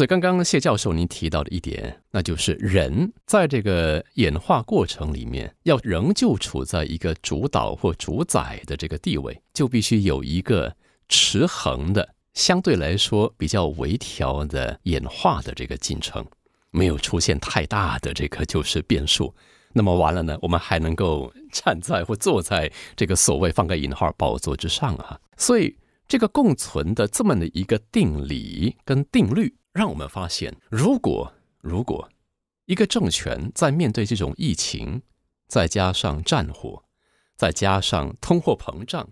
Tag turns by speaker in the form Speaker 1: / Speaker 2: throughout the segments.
Speaker 1: 所以刚刚谢教授您提到的一点，那就是人在这个演化过程里面，要仍旧处在一个主导或主宰的这个地位，就必须有一个持衡的、相对来说比较微调的演化的这个进程，没有出现太大的这个就是变数。那么完了呢，我们还能够站在或坐在这个所谓放个引号宝座之上啊。所以这个共存的这么的一个定理跟定律。让我们发现，如果如果一个政权在面对这种疫情，再加上战火，再加上通货膨胀，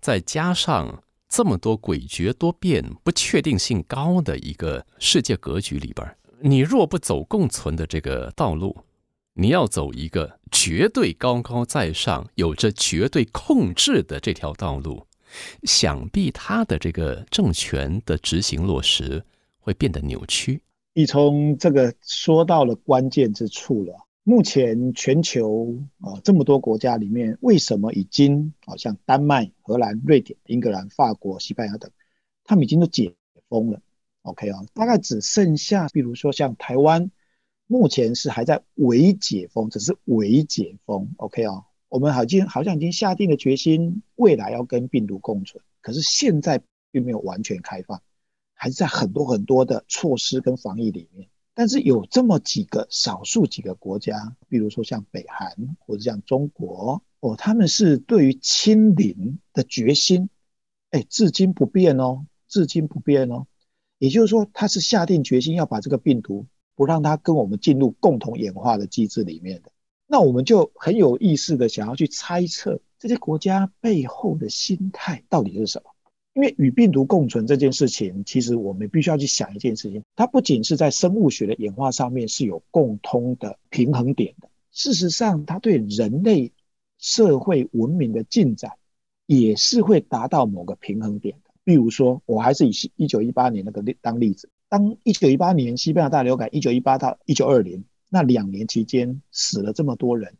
Speaker 1: 再加上这么多诡谲多变、不确定性高的一个世界格局里边，你若不走共存的这个道路，你要走一个绝对高高在上、有着绝对控制的这条道路，想必他的这个政权的执行落实。会变得扭曲。
Speaker 2: 你从这个说到了关键之处了。目前全球啊这么多国家里面，为什么已经好像丹麦、荷兰、瑞典、英格兰、法国、西班牙等，他们已经都解封了？OK 啊，大概只剩下，比如说像台湾，目前是还在伪解封，只是伪解封。OK 啊，我们好像好像已经下定了决心，未来要跟病毒共存，可是现在并没有完全开放。还是在很多很多的措施跟防疫里面，但是有这么几个少数几个国家，比如说像北韩或者像中国哦，他们是对于清零的决心，哎，至今不变哦，至今不变哦。也就是说，他是下定决心要把这个病毒不让它跟我们进入共同演化的机制里面的。那我们就很有意识的想要去猜测这些国家背后的心态到底是什么。因为与病毒共存这件事情，其实我们必须要去想一件事情，它不仅是在生物学的演化上面是有共通的平衡点的，事实上，它对人类社会文明的进展也是会达到某个平衡点的。比如说，我还是以一九一八年那个例当例子，当一九一八年西班牙大流感，一九一八到一九二零那两年期间死了这么多人，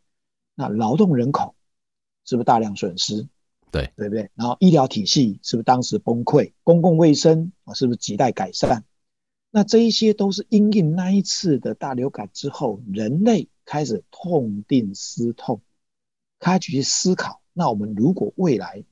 Speaker 2: 那劳动人口是不是大量损失？
Speaker 1: 对
Speaker 2: 对不对？然后医疗体系是不是当时崩溃？公共卫生啊是不是亟待改善？那这一些都是因应那一次的大流感之后，人类开始痛定思痛，开始去思考。那我们如果未来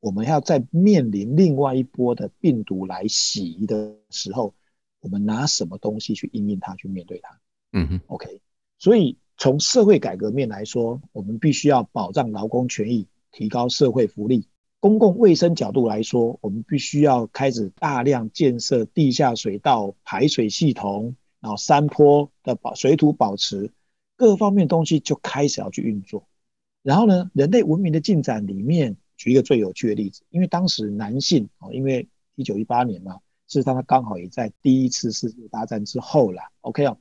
Speaker 2: 我们要再面临另外一波的病毒来袭的时候，我们拿什么东西去应应它，去面对它？
Speaker 1: 嗯哼
Speaker 2: ，OK。所以从社会改革面来说，我们必须要保障劳工权益。提高社会福利、公共卫生角度来说，我们必须要开始大量建设地下水道、排水系统，然后山坡的保水土保持各方面东西就开始要去运作。然后呢，人类文明的进展里面，举一个最有趣的例子，因为当时男性哦，因为一九一八年嘛，事实上他刚好也在第一次世界大战之后了。OK 哦，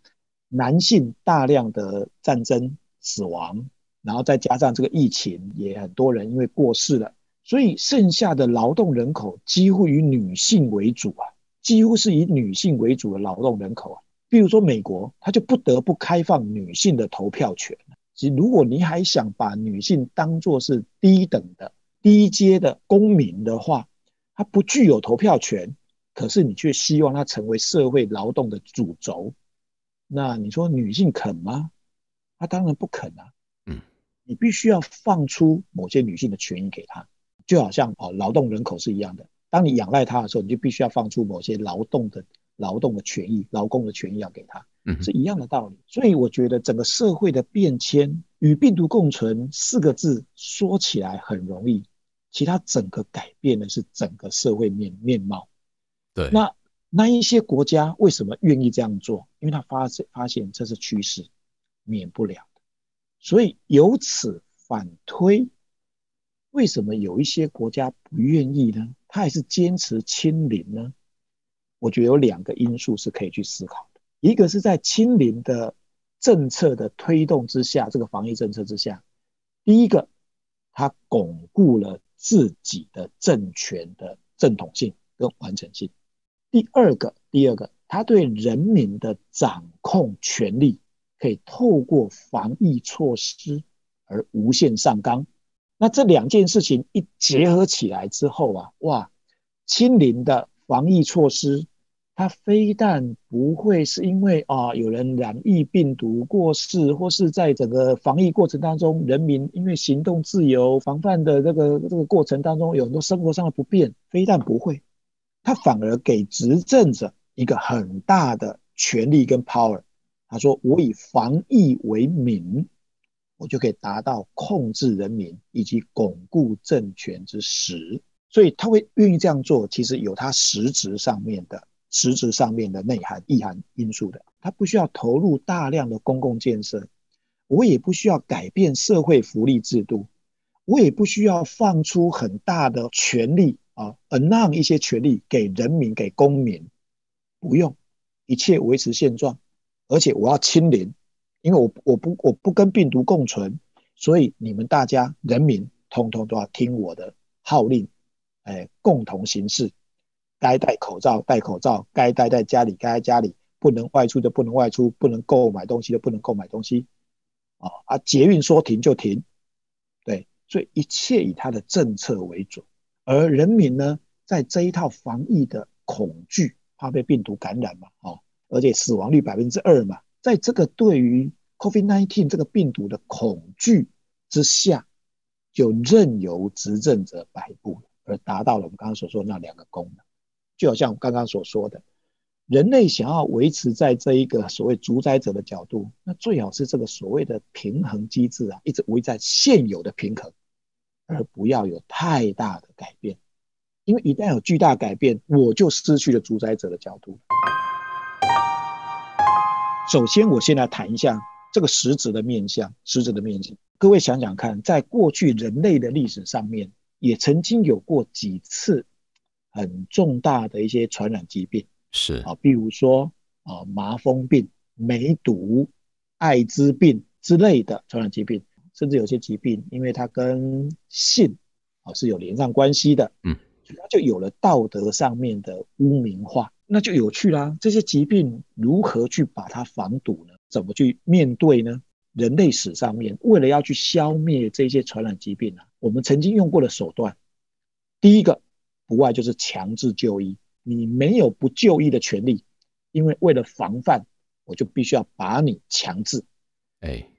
Speaker 2: 男性大量的战争死亡。然后再加上这个疫情，也很多人因为过世了，所以剩下的劳动人口几乎以女性为主啊，几乎是以女性为主的劳动人口啊。比如说美国，他就不得不开放女性的投票权。其实，如果你还想把女性当作是低等的、低阶的公民的话，她不具有投票权，可是你却希望她成为社会劳动的主轴，那你说女性肯吗？她当然不肯啊。你必须要放出某些女性的权益给她，就好像哦劳动人口是一样的。当你仰赖她的时候，你就必须要放出某些劳动的劳动的权益、劳工的权益要给她，是一样的道理。所以我觉得整个社会的变迁与病毒共存四个字说起来很容易，其他整个改变的是整个社会面面貌。
Speaker 1: 对，
Speaker 2: 那那一些国家为什么愿意这样做？因为他发现发现这是趋势，免不了。所以由此反推，为什么有一些国家不愿意呢？他还是坚持清零呢？我觉得有两个因素是可以去思考的。一个是在清零的政策的推动之下，这个防疫政策之下，第一个，他巩固了自己的政权的正统性跟完整性；第二个，第二个，他对人民的掌控权力。可以透过防疫措施而无限上纲，那这两件事情一结合起来之后啊，哇，清零的防疫措施，它非但不会是因为啊有人染疫病毒过世，或是在整个防疫过程当中，人民因为行动自由、防范的这个这个过程当中有很多生活上的不便，非但不会，它反而给执政者一个很大的权力跟 power。他说：“我以防疫为名，我就可以达到控制人民以及巩固政权之实。所以他会愿意这样做，其实有他实质上面的实质上面的内涵意涵因素的。他不需要投入大量的公共建设，我也不需要改变社会福利制度，我也不需要放出很大的权力啊，allow 一些权利给人民给公民，不用，一切维持现状。”而且我要清零，因为我我不我不跟病毒共存，所以你们大家人民通通都要听我的号令，哎，共同行事，该戴口罩戴口罩，该待在家里待在家里，不能外出就不能外出，不能购买东西就不能购买东西，啊啊，捷运说停就停，对，所以一切以他的政策为准，而人民呢，在这一套防疫的恐惧，怕被病毒感染嘛，哦。而且死亡率百分之二嘛，在这个对于 COVID-19 这个病毒的恐惧之下，就任由执政者摆布，而达到了我们刚刚所说的那两个功能。就好像我刚刚所说的，人类想要维持在这一个所谓主宰者的角度，那最好是这个所谓的平衡机制啊，一直维在现有的平衡，而不要有太大的改变。因为一旦有巨大改变，我就失去了主宰者的角度。首先，我先来谈一下这个实质的面相。实质的面相，各位想想看，在过去人类的历史上面，也曾经有过几次很重大的一些传染疾病，
Speaker 1: 是
Speaker 2: 啊，比如说啊，麻风病、梅毒、艾滋病之类的传染疾病，甚至有些疾病，因为它跟性啊是有连上关系的，
Speaker 1: 嗯，所以
Speaker 2: 它就有了道德上面的污名化。那就有趣啦！这些疾病如何去把它防堵呢？怎么去面对呢？人类史上面为了要去消灭这些传染疾病啊，我们曾经用过的手段，第一个不外就是强制就医。你没有不就医的权利，因为为了防范，我就必须要把你强制。
Speaker 1: 哎，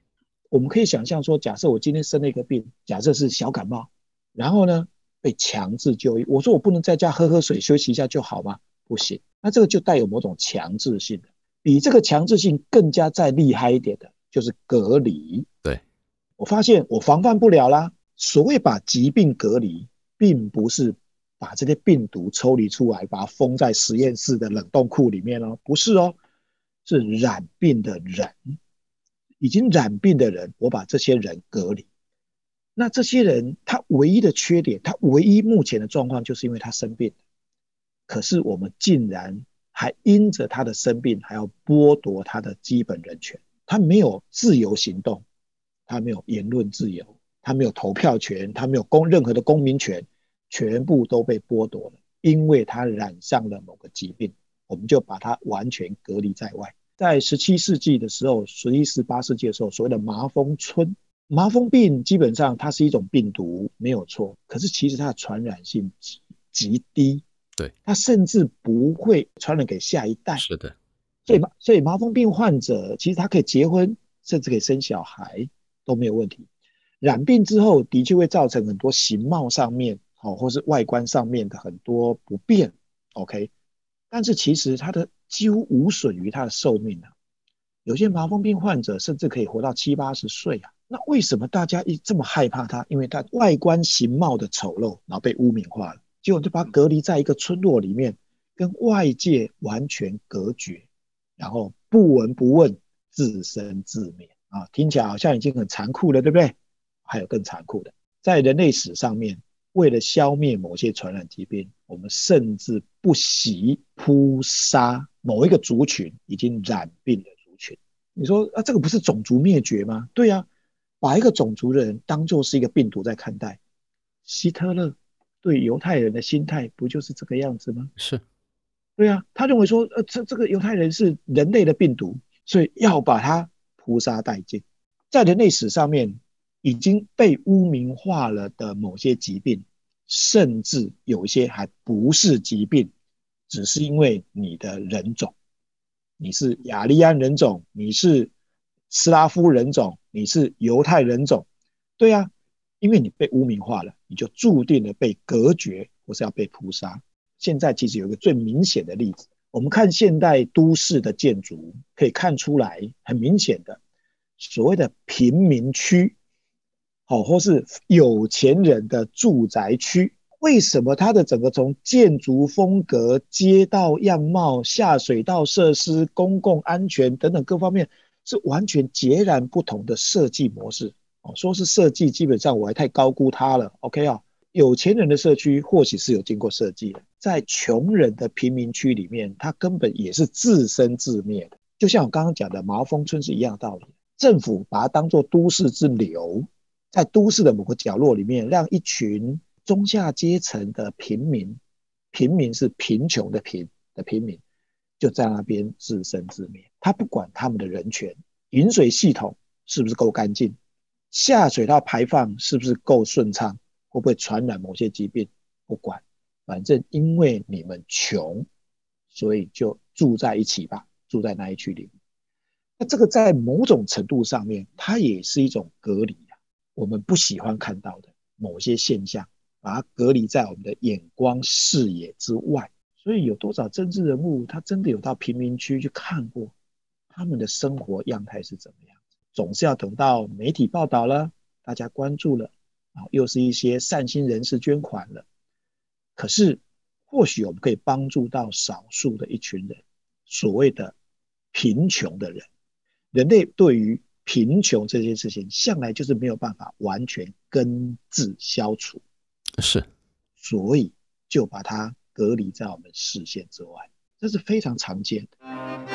Speaker 2: 我们可以想象说，假设我今天生了一个病，假设是小感冒，然后呢被强制就医，我说我不能在家喝喝水休息一下就好吗？不行。那这个就带有某种强制性的，比这个强制性更加再厉害一点的，就是隔离。
Speaker 1: 对，
Speaker 2: 我发现我防范不了啦。所谓把疾病隔离，并不是把这些病毒抽离出来，把它封在实验室的冷冻库里面哦，不是哦，是染病的人，已经染病的人，我把这些人隔离。那这些人他唯一的缺点，他唯一目前的状况，就是因为他生病。可是我们竟然还因着他的生病，还要剥夺他的基本人权。他没有自由行动，他没有言论自由，他没有投票权，他没有公任何的公民权，全部都被剥夺了。因为他染上了某个疾病，我们就把他完全隔离在外。在十七世纪的时候，十一、十八世纪的时候，所谓的麻风村，麻风病基本上它是一种病毒，没有错。可是其实它的传染性极极低。
Speaker 1: 对，
Speaker 2: 它甚至不会传染给下一代。
Speaker 1: 是的，
Speaker 2: 所以麻所以麻风病患者其实他可以结婚，甚至可以生小孩都没有问题。染病之后的确会造成很多形貌上面，哦，或是外观上面的很多不便。OK，但是其实它的几乎无损于他的寿命啊。有些麻风病患者甚至可以活到七八十岁啊。那为什么大家一这么害怕他？因为他外观形貌的丑陋，然后被污名化了。结果就把他隔离在一个村落里面，跟外界完全隔绝，然后不闻不问，自生自灭啊！听起来好像已经很残酷了，对不对？还有更残酷的，在人类史上面，为了消灭某些传染疾病，我们甚至不惜扑杀某一个族群已经染病的族群。你说啊，这个不是种族灭绝吗？对呀，把一个种族的人当做是一个病毒在看待，希特勒。对犹太人的心态不就是这个样子吗？
Speaker 1: 是，
Speaker 2: 对啊，他认为说，呃，这这个犹太人是人类的病毒，所以要把它扑杀殆尽。在人类史上面已经被污名化了的某些疾病，甚至有一些还不是疾病，只是因为你的人种，你是雅利安人种，你是斯拉夫人种，你是犹太人种，对呀，因为你被污名化了，你就注定了被隔绝，或是要被屠杀。现在其实有一个最明显的例子，我们看现代都市的建筑，可以看出来很明显的，所谓的贫民区，好，或是有钱人的住宅区。为什么它的整个从建筑风格、街道样貌、下水道设施、公共安全等等各方面是完全截然不同的设计模式？哦，说是设计，基本上我还太高估它了。OK 啊，有钱人的社区或许是有经过设计的，在穷人的贫民区里面，它根本也是自生自灭的。就像我刚刚讲的麻风村是一样的道理，政府把它当做都市之流，在都市的某个角落里面，让一群。中下阶层的平民，平民是贫穷的贫的平民，就在那边自生自灭。他不管他们的人权，饮水系统是不是够干净，下水道排放是不是够顺畅，会不会传染某些疾病，不管，反正因为你们穷，所以就住在一起吧，住在那一区里面。那这个在某种程度上面，它也是一种隔离啊，我们不喜欢看到的某些现象。把它隔离在我们的眼光视野之外，所以有多少政治人物，他真的有到贫民区去看过他们的生活样态是怎么样？总是要等到媒体报道了，大家关注了，啊又是一些善心人士捐款了。可是，或许我们可以帮助到少数的一群人，所谓的贫穷的人。人类对于贫穷这件事情，向来就是没有办法完全根治消除。
Speaker 1: 是，
Speaker 2: 所以就把它隔离在我们视线之外，这是非常常见的。